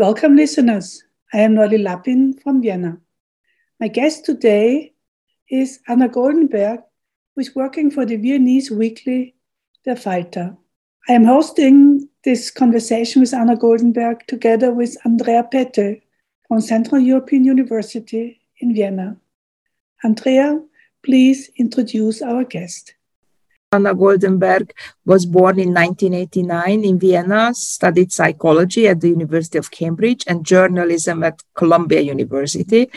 Welcome, listeners. I am Nolly Lapin from Vienna. My guest today is Anna Goldenberg, who is working for the Viennese weekly Der Falter. I am hosting this conversation with Anna Goldenberg together with Andrea Pető from Central European University in Vienna. Andrea, please introduce our guest. Anna Goldenberg was born in 1989 in Vienna, studied psychology at the University of Cambridge and journalism at Columbia University,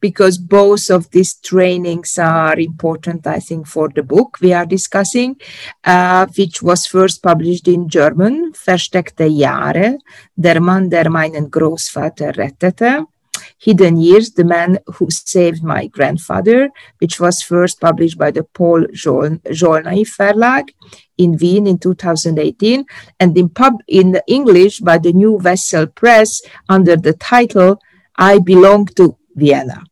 because both of these trainings are important, I think, for the book we are discussing, uh, which was first published in German, Versteckte Jahre, Der Mann, der meinen Großvater rettete, Hidden Years, The Man Who Saved My Grandfather, which was first published by the Paul Zsolnay Verlag in Wien in 2018, and in, pub, in English by the New Vessel Press under the title I Belong to Vienna.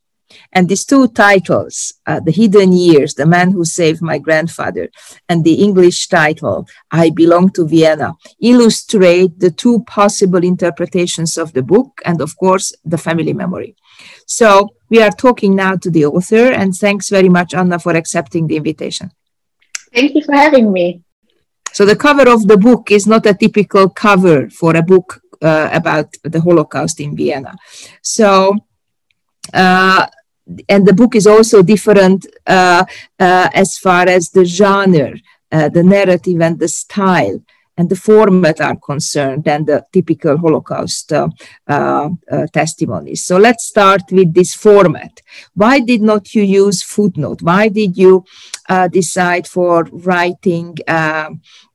And these two titles, uh, The Hidden Years, The Man Who Saved My Grandfather, and the English title, I Belong to Vienna, illustrate the two possible interpretations of the book and, of course, the family memory. So we are talking now to the author, and thanks very much, Anna, for accepting the invitation. Thank you for having me. So the cover of the book is not a typical cover for a book uh, about the Holocaust in Vienna. So uh, and the book is also different uh, uh, as far as the genre, uh, the narrative, and the style and the format are concerned than the typical Holocaust uh, uh, uh, testimonies. So let's start with this format. Why did not you use footnote? Why did you decide for writing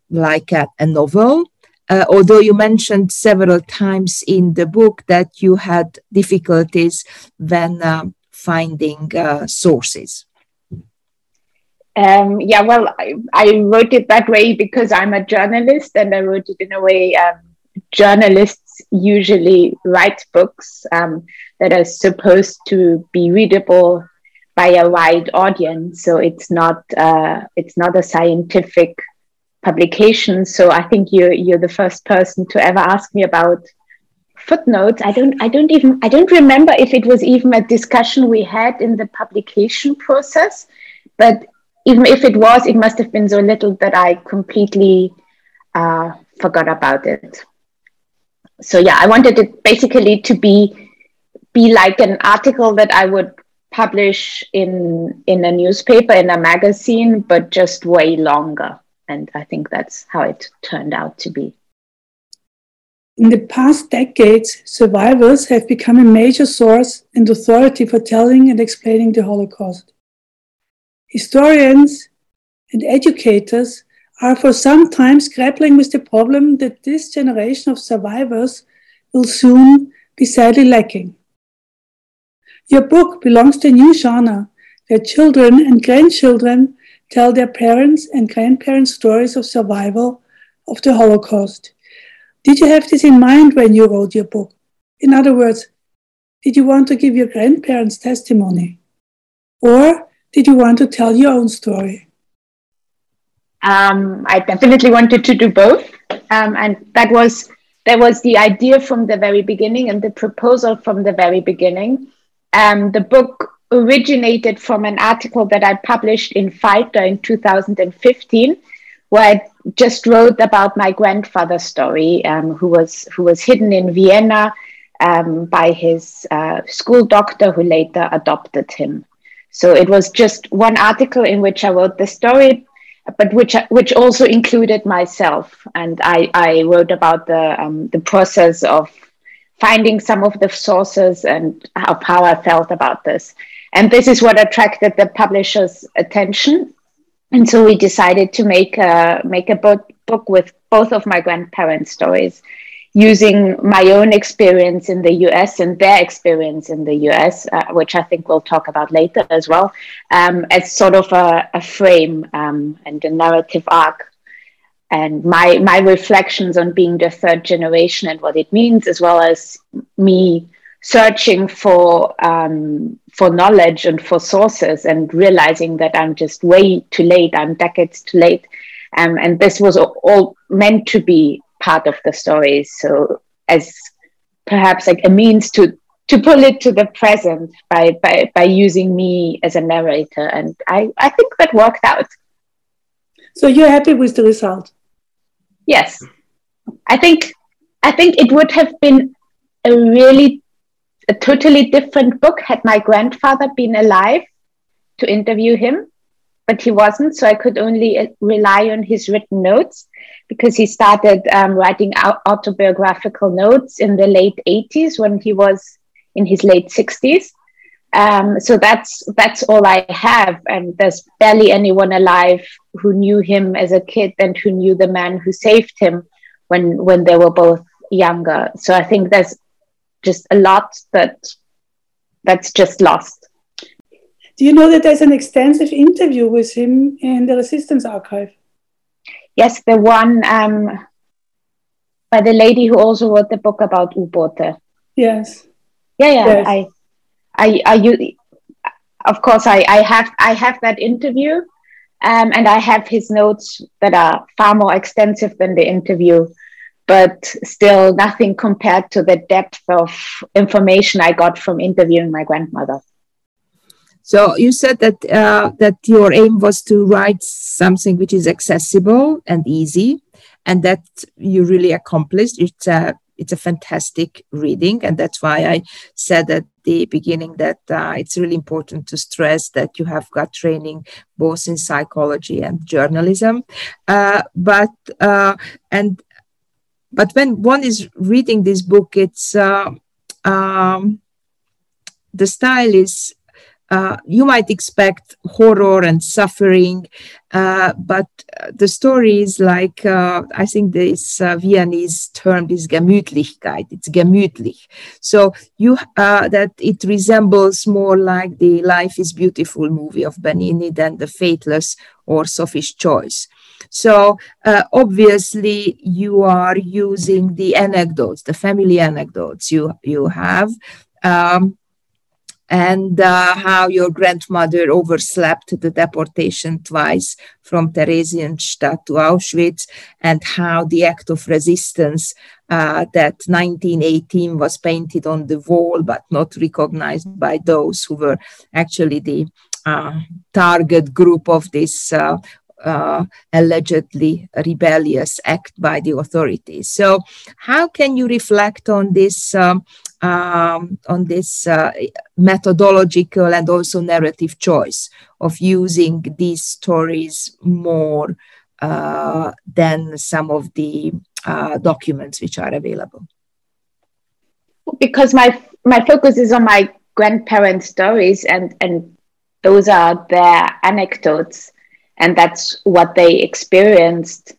like a, a novel? Uh, although you mentioned several times in the book that you had difficulties when um, finding uh, sources? Um, yeah, well, I, I, wrote it that way because I'm a journalist and I wrote it in a way um, journalists usually write books um, that are supposed to be readable by a wide audience. So it's not uh, it's not a scientific publication. So I think you're you're the first person to ever ask me about footnotes. I don't i don't even i don't remember if it was even a discussion we had in the publication process but even if it was it must have been so little that i completely uh, forgot about it. So yeah i wanted it basically to be be like an article that i would publish in in a newspaper in a magazine but just way longer. And i think that's how it turned out to be in the past decades, survivors have become a major source and authority for telling and explaining the Holocaust. Historians and educators are for some time grappling with the problem that this generation of survivors will soon be sadly lacking. Your book belongs to a new genre where children and grandchildren tell their parents and grandparents stories of survival of the Holocaust. Did you have this in mind when you wrote your book? In other words, did you want to give your grandparents testimony? Or did you want to tell your own story? Um, I definitely wanted to do both. Um, and that was that was the idea from the very beginning and the proposal from the very beginning. Um, the book originated from an article that I published in Falter in 2015, where I just wrote about my grandfather's story, um, who was who was hidden in Vienna um, by his uh, school doctor, who later adopted him. So it was just one article in which I wrote the story, but which which also included myself, and I, I wrote about the um, the process of finding some of the sources and of how I felt about this. And this is what attracted the publisher's attention. And so we decided to make a make a book, book with both of my grandparents' stories, using my own experience in the US and their experience in the US, uh, which I think we'll talk about later as well, um, as sort of a, a frame um, and a narrative arc. And my my reflections on being the third generation and what it means, as well as me searching for um, for knowledge and for sources, and realizing that I'm just way too late. I'm decades too late, um, and this was all meant to be part of the story. So as perhaps like a means to to pull it to the present by by by using me as a narrator, and I I think that worked out. So you're happy with the result? Yes, I think I think it would have been a really a totally different book had my grandfather been alive to interview him, but he wasn't. So I could only uh, rely on his written notes because he started um, writing autobiographical notes in the late 80s when he was in his late 60s. Um, so that's that's all I have, and there's barely anyone alive who knew him as a kid and who knew the man who saved him when when they were both younger. So I think there's just a lot that that's just lost. Do you know that there's an extensive interview with him in the Resistance Archive? Yes, the one um, by the lady who also wrote the book about U-Boote. Yes. Yeah, yeah. Yes. I I, I you, of course, I, I have I have that interview, um, and I have his notes that are far more extensive than the interview, but still nothing compared to the depth of information I got from interviewing my grandmother. So you said that uh, that your aim was to write something which is accessible and easy, and that you really accomplished. It's a it's a fantastic reading, and that's why I said at the beginning that uh, it's really important to stress that you have got training both in psychology and journalism. Uh, but uh, and but when one is reading this book, it's uh, um, the style is uh, you might expect horror and suffering, uh, but the story is like uh, I think this uh, Viennese term is Gemütlichkeit. It's gemütlich. So you uh, that it resembles more like the Life is Beautiful movie of Benigni than the Fateless or Sophie's Choice. So uh, obviously you are using the anecdotes, the family anecdotes you you have. Um, and uh, how your grandmother overslept the deportation twice from Theresienstadt to Auschwitz, and how the act of resistance uh, that 1918 was painted on the wall but not recognized by those who were actually the uh, target group of this uh, allegedly rebellious act by the authorities. So, how can you reflect on this um, um, on this uh, methodological and also narrative choice of using these stories more uh, than some of the uh, documents which are available? Because my my focus is on my grandparents' stories, and and those are their anecdotes and that's what they experienced.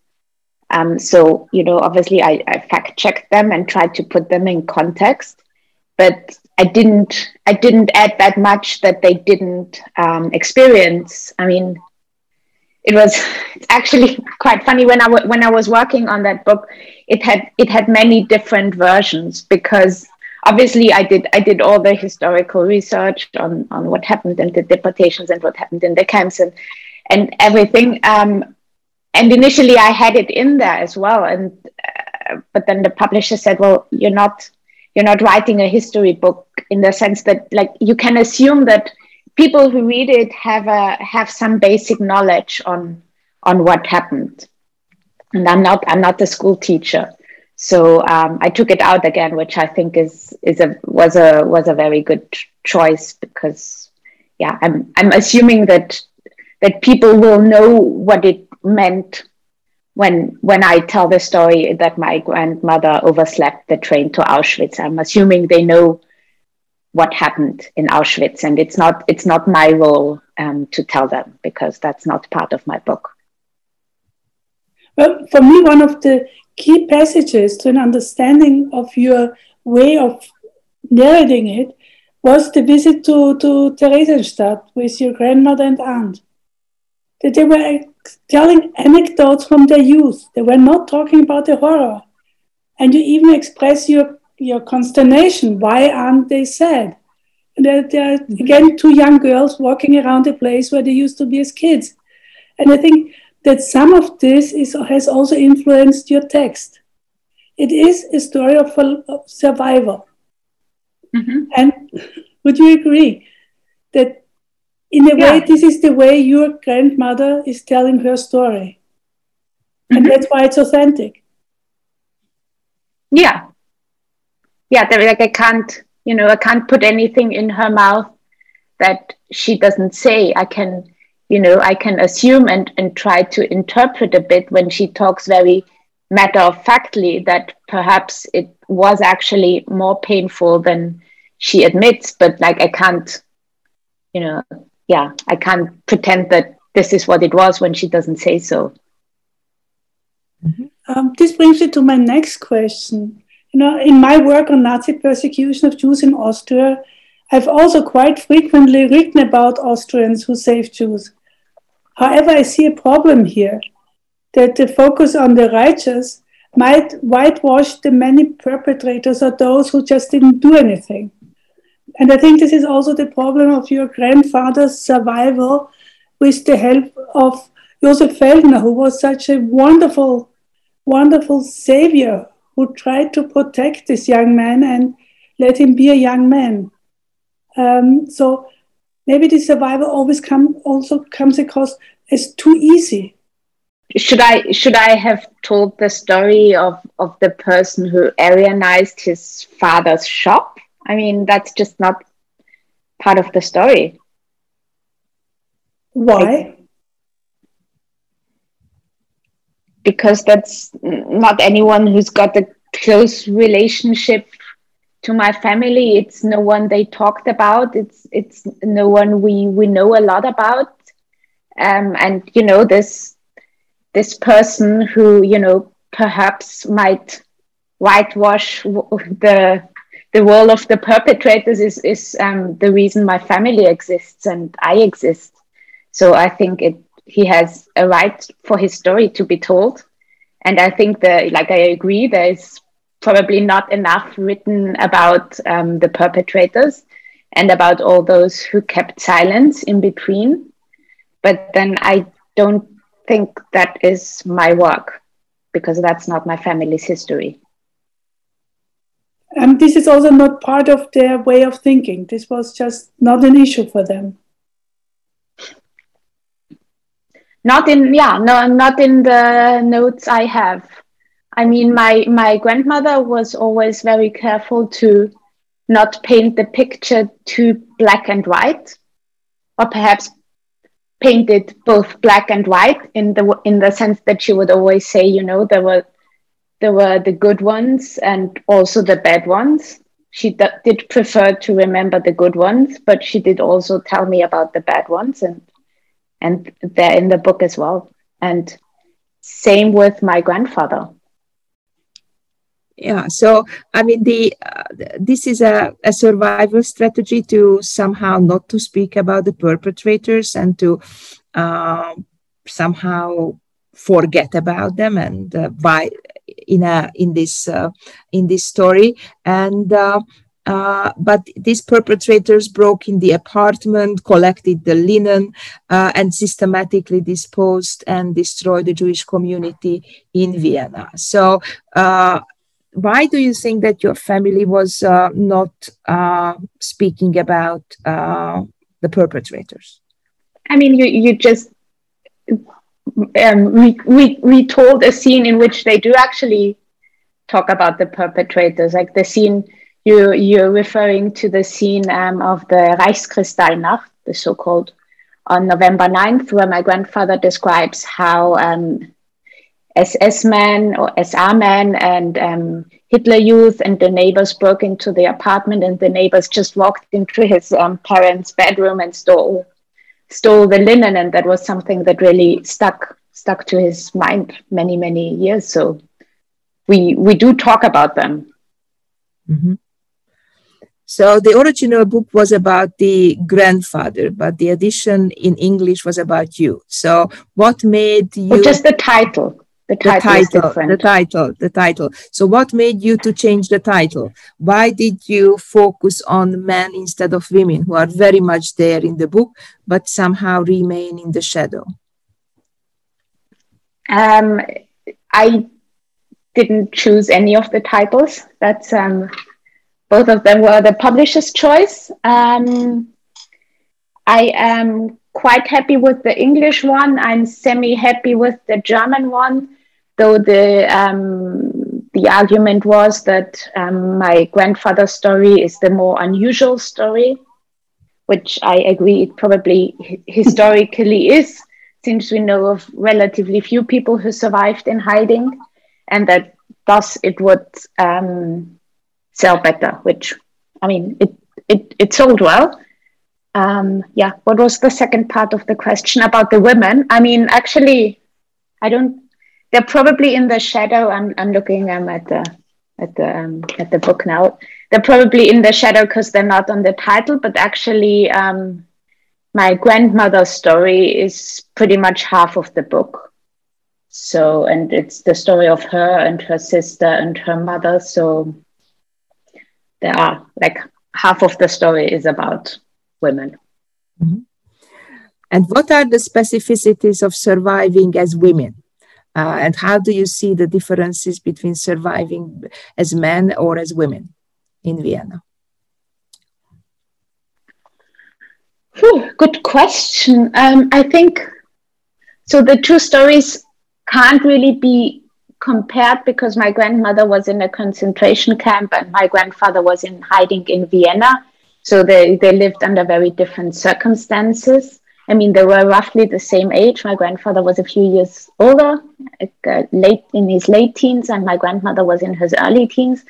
Um, so, you know, obviously I, I fact checked them and tried to put them in context, but I didn't, I didn't add that much that they didn't um, experience. I mean, it was actually quite funny when I w- when I was working on that book. It had it had many different versions because obviously I did I did all the historical research on on what happened in the deportations and what happened in the camps and and everything. Um, and initially, I had it in there as well, and uh, but then the publisher said, "Well, you're not you're not writing a history book in the sense that like you can assume that people who read it have a have some basic knowledge on on what happened." And I'm not I'm not a school teacher, so um, I took it out again, which I think is is a was a was a very good choice because yeah, I'm I'm assuming that that people will know what it meant when when I tell the story that my grandmother overslept the train to Auschwitz, I'm assuming they know what happened in Auschwitz, and it's not it's not my role um, to tell them because that's not part of my book. Well, for me, one of the key passages to an understanding of your way of narrating it was the visit to, to Theresienstadt with your grandmother and aunt. That they were telling anecdotes from their youth. They were not talking about the horror. And you even express your, your consternation. Why aren't they sad? And there, there are, again, two young girls walking around a place where they used to be as kids. And I think that some of this is, has also influenced your text. It is a story of, of survival. Mm-hmm. And would you agree that in a yeah. way, this is the way your grandmother is telling her story. Mm-hmm. And that's why it's authentic. Yeah. Yeah, like I can't, you know, I can't put anything in her mouth that she doesn't say. I can, you know, I can assume and, and try to interpret a bit when she talks very matter of factly that perhaps it was actually more painful than she admits, but like I can't, you know, yeah, I can't pretend that this is what it was when she doesn't say so. Mm-hmm. Um, this brings me to my next question. You know, in my work on Nazi persecution of Jews in Austria, I've also quite frequently written about Austrians who saved Jews. However, I see a problem here that the focus on the righteous might whitewash the many perpetrators or those who just didn't do anything. And I think this is also the problem of your grandfather's survival with the help of Josef Feldner, who was such a wonderful, wonderful savior who tried to protect this young man and let him be a young man. Um, so maybe the survival always come also comes across as too easy. Should I should I have told the story of, of the person who Aryanized his father's shop? I mean, that's just not part of the story. Why? because that's not anyone who's got a close relationship to my family. It's no one they talked about. It's it's no one we we know a lot about. Um, and you know this this person who you know perhaps might whitewash the the role of the perpetrators is is um, the reason my family exists and I exist. So I think it he has a right for his story to be told, and I think that like I agree there is probably not enough written about um, the perpetrators and about all those who kept silence in between. But then I don't think that is my work because that's not my family's history. And this is also not part of their way of thinking. This was just not an issue for them. Not in yeah, no, not in the notes I have. I mean, my my grandmother was always very careful to not paint the picture too black and white, or perhaps paint it both black and white in the in the sense that she would always say, you know, there were there were the good ones and also the bad ones. She d- did prefer to remember the good ones, but she did also tell me about the bad ones, and and they're in the book as well. And same with my grandfather. Yeah, so I mean, the uh, this is a, a survival strategy to somehow not to speak about the perpetrators and to uh, somehow forget about them and uh, by in a in this uh, in this story and uh, uh, but these perpetrators broke in the apartment, collected the linen, uh, and systematically disposed and destroyed the Jewish community in Vienna. So, uh, why do you think that your family was uh, not speaking about the perpetrators? I mean, you, you just um, we, we, we told a scene in which they do actually talk about the perpetrators, like the scene you, you're referring to the scene um, of the Reichskristallnacht, the so-called, on November 9th, where my grandfather describes how um, SS men or SA men and um, Hitler Youth, and the neighbors broke into the apartment, and the neighbors just walked into his um, parents' bedroom and stole stole the linen, and that was something that really stuck stuck to his mind many many years. So we we do talk about them. Mm-hmm. So the original book was about the grandfather, but the edition in English was about you. So what made you? Well, just the title. The title, the title, the title, the title. So, what made you to change the title? Why did you focus on men instead of women, who are very much there in the book, but somehow remain in the shadow? Um, I didn't choose any of the titles. That's um, both of them were the publisher's choice. Um, I am quite happy with the English one. I'm semi happy with the German one though the um, the argument was that um, my grandfather's story is the more unusual story, which I agree it probably historically is, since we know of relatively few people who survived in hiding, and that thus it would um, sell better. Which I mean, it it it sold well. Um, yeah, what was the second part of the question about the women? I mean, actually, I don't they're probably in the shadow. I'm I'm looking um, at the at the um, at the book now. They're probably in the shadow because they're not on the title, but actually, um, my grandmother's story is pretty much half of the book. So, and it's the story of her and her sister and her mother. So, there are like half of the story is about women. Mm-hmm. And what are the specificities of surviving as women? Uh, and how do you see the differences between surviving as men or as women in Vienna? Whew, good question. Um, I think so. The two stories can't really be compared because my grandmother was in a concentration camp and my grandfather was in hiding in Vienna. So they, they lived under very different circumstances. I mean, they were roughly the same age. My grandfather was a few years older, uh, late in his late teens, and my grandmother was in his early teens.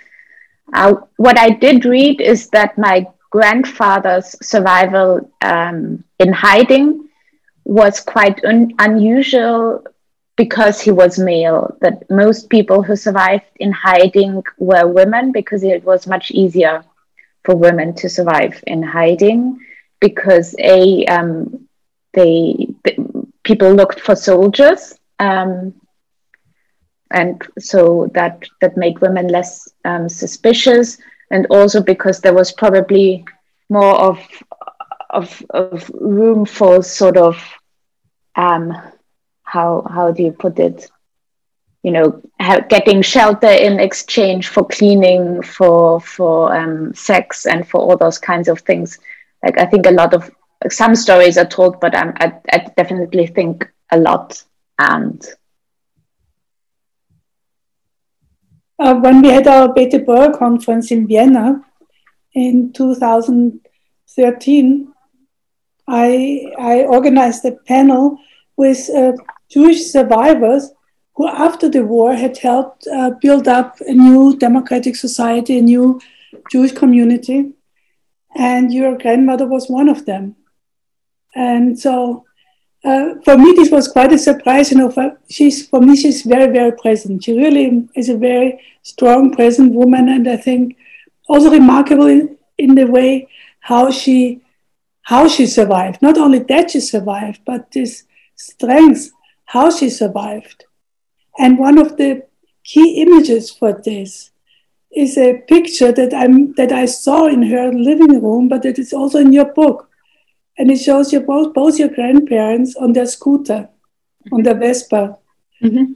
Uh, what I did read is that my grandfather's survival um, in hiding was quite un- unusual because he was male. That most people who survived in hiding were women because it was much easier for women to survive in hiding because a um, they, people looked for soldiers, um, and so that that made women less um, suspicious, and also because there was probably more of of, of room for sort of um, how how do you put it? You know, getting shelter in exchange for cleaning, for for um, sex, and for all those kinds of things. Like I think a lot of some stories are told, but um, I, I definitely think a lot. And uh, when we had our Beit Deborah conference in Vienna in 2013, I, I organized a panel with uh, Jewish survivors who, after the war, had helped uh, build up a new democratic society, a new Jewish community. And your grandmother was one of them. And so uh, for me, this was quite a surprise. You know, for, she's for me, she's very, very present. She really is a very strong, present woman, and I think also remarkable in, in the way how she how she survived. Not only that she survived, but this strength, how she survived. And one of the key images for this is a picture that I'm that I saw in her living room, but that is also in your book and it shows you both both your grandparents on their scooter, on their Vespa. Mm-hmm.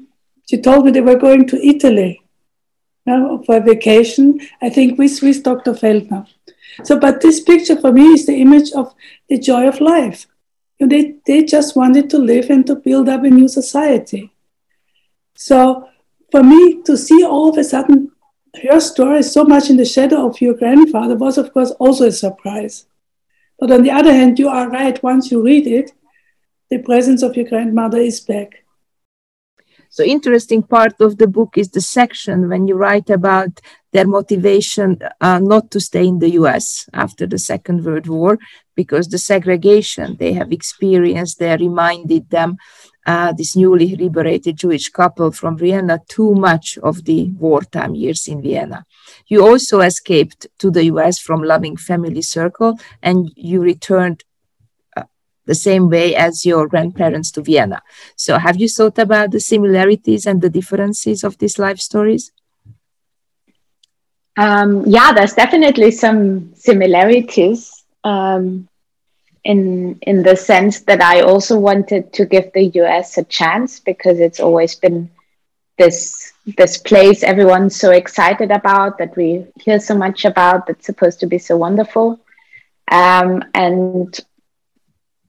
She told me they were going to Italy you know, for a vacation. I think with with Dr. Feldner. So, but this picture for me is the image of the joy of life. You know, they they just wanted to live and to build up a new society. So, for me to see all of a sudden her story so much in the shadow of your grandfather was, of course, also a surprise. But on the other hand, you are right. Once you read it, the presence of your grandmother is back. So interesting part of the book is the section when you write about their motivation uh, not to stay in the US after the Second World War because the segregation they have experienced there reminded them uh, this newly liberated Jewish couple from Vienna too much of the wartime years in Vienna. You also escaped to the US from loving family circle and you returned uh, the same way as your grandparents to Vienna. So have you thought about the similarities and the differences of these life stories? Um, yeah, there's definitely some similarities um, in in the sense that I also wanted to give the US a chance because it's always been this this place everyone's so excited about that we hear so much about that's supposed to be so wonderful, um, and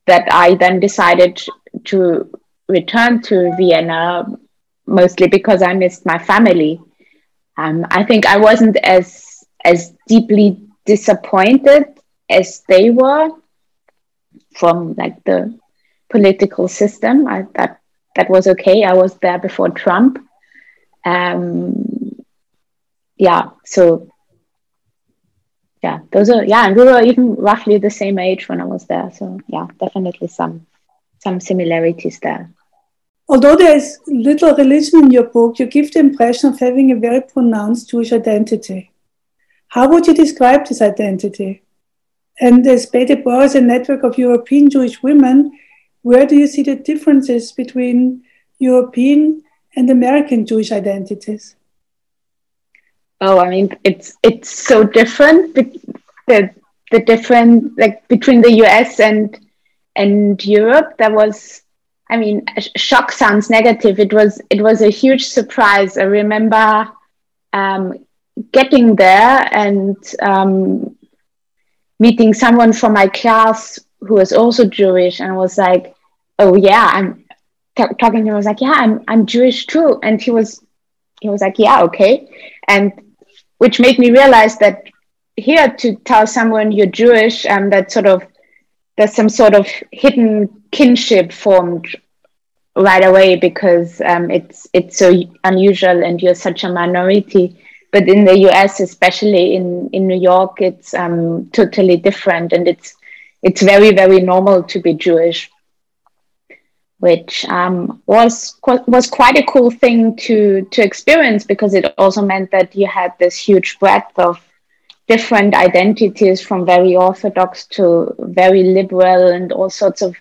that I then decided to return to Vienna mostly because I missed my family um, I think I wasn't as as deeply disappointed as they were from like the political system. I thought that was okay. I was there before Trump. Um, yeah, so yeah, those are yeah, and we were even roughly the same age when I was there. So yeah, definitely some some similarities there. Although there is little religion in your book, you give the impression of having a very pronounced Jewish identity. How would you describe this identity? And as Beit Deborah is a network of European Jewish women, where do you see the differences between European and American Jewish identities? Oh, I mean, it's it's so different. The the different like between the US and and Europe. There was I mean, shock sounds negative. It was it was a huge surprise. I remember um, getting there and um, meeting someone from my class who was also Jewish, and was like, "Oh yeah, I'm t- talking to him." I was like, "Yeah, I'm I'm Jewish too," and he was he was like, "Yeah, okay," and which made me realize that here to tell someone you're Jewish, um, that sort of there's some sort of hidden kinship formed right away because um, it's it's so unusual and you're such a minority. But in the US, especially in, in New York, it's um, totally different, and it's it's very very normal to be Jewish, which um, was was quite a cool thing to to experience because it also meant that you had this huge breadth of different identities from very orthodox to very liberal and all sorts of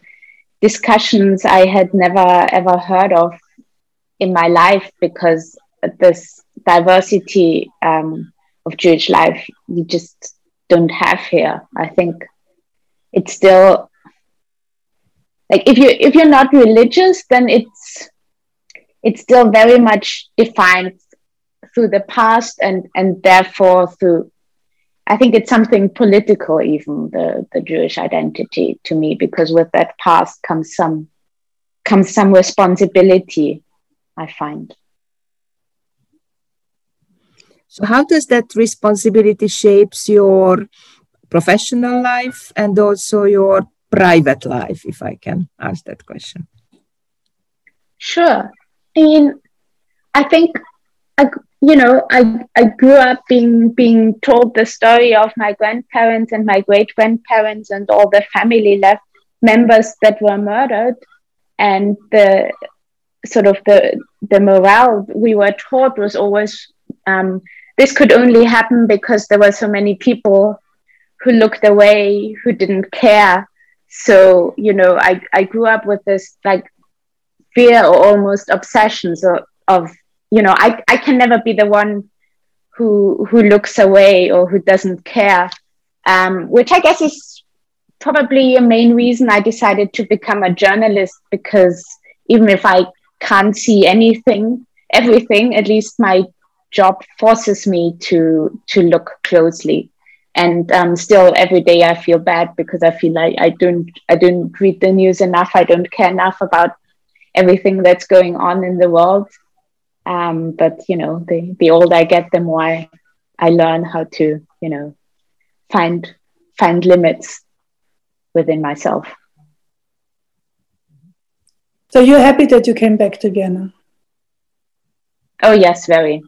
discussions I had never ever heard of in my life because this diversity um, of Jewish life you just don't have here. I think it's still like if you if you're not religious, then it's it's still very much defined through the past and and therefore through I think it's something political, even the, the Jewish identity to me, because with that past comes some comes some responsibility, I find. So how does that responsibility shapes your professional life and also your private life, if I can ask that question? Sure. I mean, I think I, you know, I, I grew up being being told the story of my grandparents and my great grandparents and all the family left members that were murdered, and the sort of the the morale we were taught was always um, this could only happen because there were so many people who looked away, who didn't care. So you know, I I grew up with this like fear or almost obsessions of, of you know I, I can never be the one who who looks away or who doesn't care um, which i guess is probably a main reason i decided to become a journalist because even if i can't see anything everything at least my job forces me to to look closely and um, still every day i feel bad because i feel like i don't i don't read the news enough i don't care enough about everything that's going on in the world um, but you know, the the older I get, the more I, I learn how to you know find find limits within myself. So you're happy that you came back to Vienna? Oh yes, very,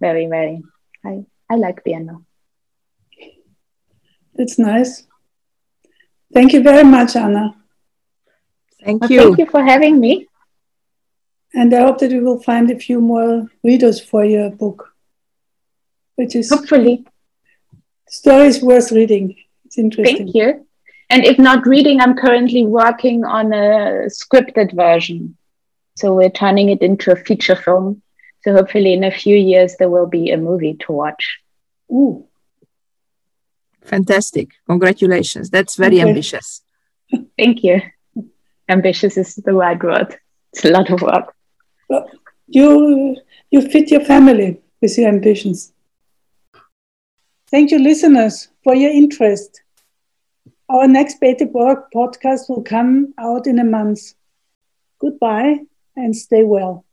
very, very. I I like Vienna. It's nice. Thank you very much, Anna. Thank well, you. Thank you for having me. And I hope that we will find a few more readers for your book, which is hopefully stories worth reading. It's interesting. Thank you. And if not reading, I'm currently working on a scripted version. So we're turning it into a feature film. So hopefully, in a few years, there will be a movie to watch. Ooh. Fantastic. Congratulations. That's very okay. ambitious. Thank you. Ambitious is the right word. It's a lot of work. Well, you you fit your family with your ambitions. Thank you, listeners, for your interest. Our next Beta podcast will come out in a month. Goodbye and stay well.